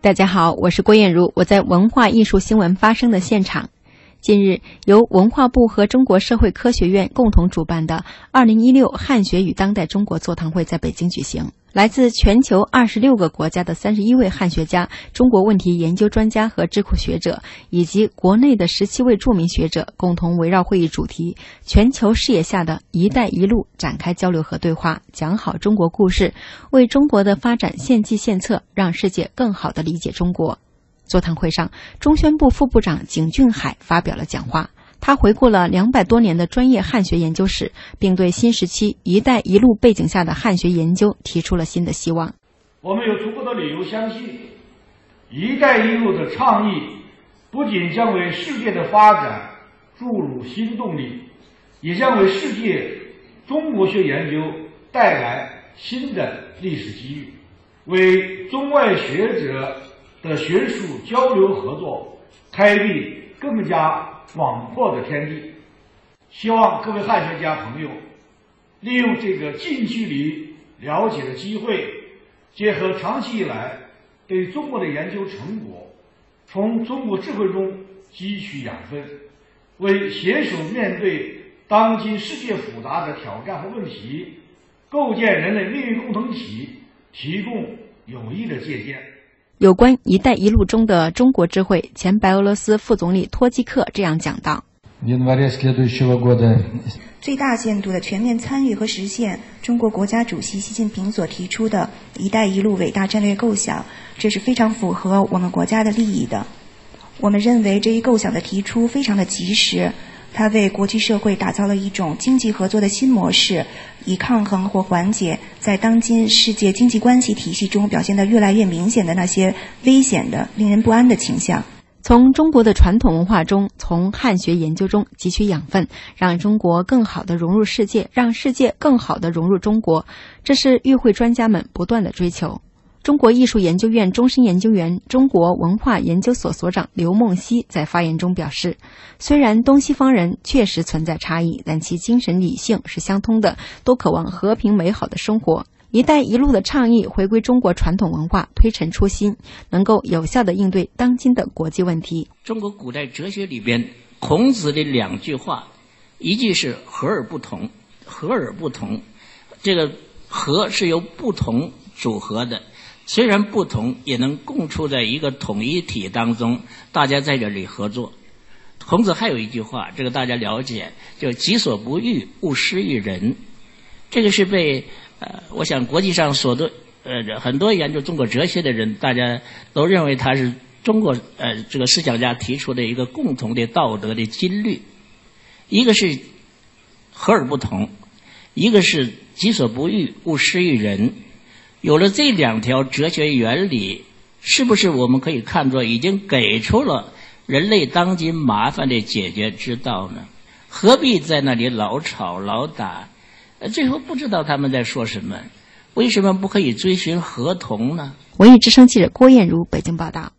大家好，我是郭艳茹，我在文化艺术新闻发生的现场。近日，由文化部和中国社会科学院共同主办的“二零一六汉学与当代中国”座谈会在北京举行。来自全球二十六个国家的三十一位汉学家、中国问题研究专家和智库学者，以及国内的十七位著名学者，共同围绕会议主题“全球视野下的一带一路”展开交流和对话，讲好中国故事，为中国的发展献计献策，让世界更好地理解中国。座谈会上，中宣部副部长景俊海发表了讲话。他回顾了两百多年的专业汉学研究史，并对新时期“一带一路”背景下的汉学研究提出了新的希望。我们有足够的理由相信，“一带一路”的倡议不仅将为世界的发展注入新动力，也将为世界中国学研究带来新的历史机遇，为中外学者的学术交流合作开辟更加。广阔的天地，希望各位汉学家朋友利用这个近距离了解的机会，结合长期以来对中国的研究成果，从中国智慧中汲取养分，为携手面对当今世界复杂的挑战和问题，构建人类命运共同体提供有益的借鉴。有关“一带一路”中的中国智慧，前白俄罗斯副总理托季克这样讲道：“最大限度的全面参与和实现中国国家主席习近平所提出的一带一路伟大战略构想，这是非常符合我们国家的利益的。我们认为这一构想的提出非常的及时。”它为国际社会打造了一种经济合作的新模式，以抗衡或缓解在当今世界经济关系体系中表现得越来越明显的那些危险的、令人不安的倾向。从中国的传统文化中，从汉学研究中汲取养分，让中国更好地融入世界，让世界更好地融入中国，这是与会专家们不断的追求。中国艺术研究院终身研究员、中国文化研究所所长刘梦溪在发言中表示：“虽然东西方人确实存在差异，但其精神理性是相通的，都渴望和平美好的生活。‘一带一路’的倡议回归中国传统文化，推陈出新，能够有效地应对当今的国际问题。”中国古代哲学里边，孔子的两句话，一句是“和而不同”，“和而不同”，这个“和”是由不同组合的。虽然不同，也能共处在一个统一体当中，大家在这里合作。孔子还有一句话，这个大家了解，就“己所不欲，勿施于人”。这个是被呃，我想国际上所多呃很多研究中国哲学的人，大家都认为他是中国呃这个思想家提出的一个共同的道德的金律。一个是和而不同，一个是“己所不欲，勿施于人”。有了这两条哲学原理，是不是我们可以看作已经给出了人类当今麻烦的解决之道呢？何必在那里老吵老打？呃最后不知道他们在说什么？为什么不可以追寻合同呢？文艺之声记者郭艳茹北京报道。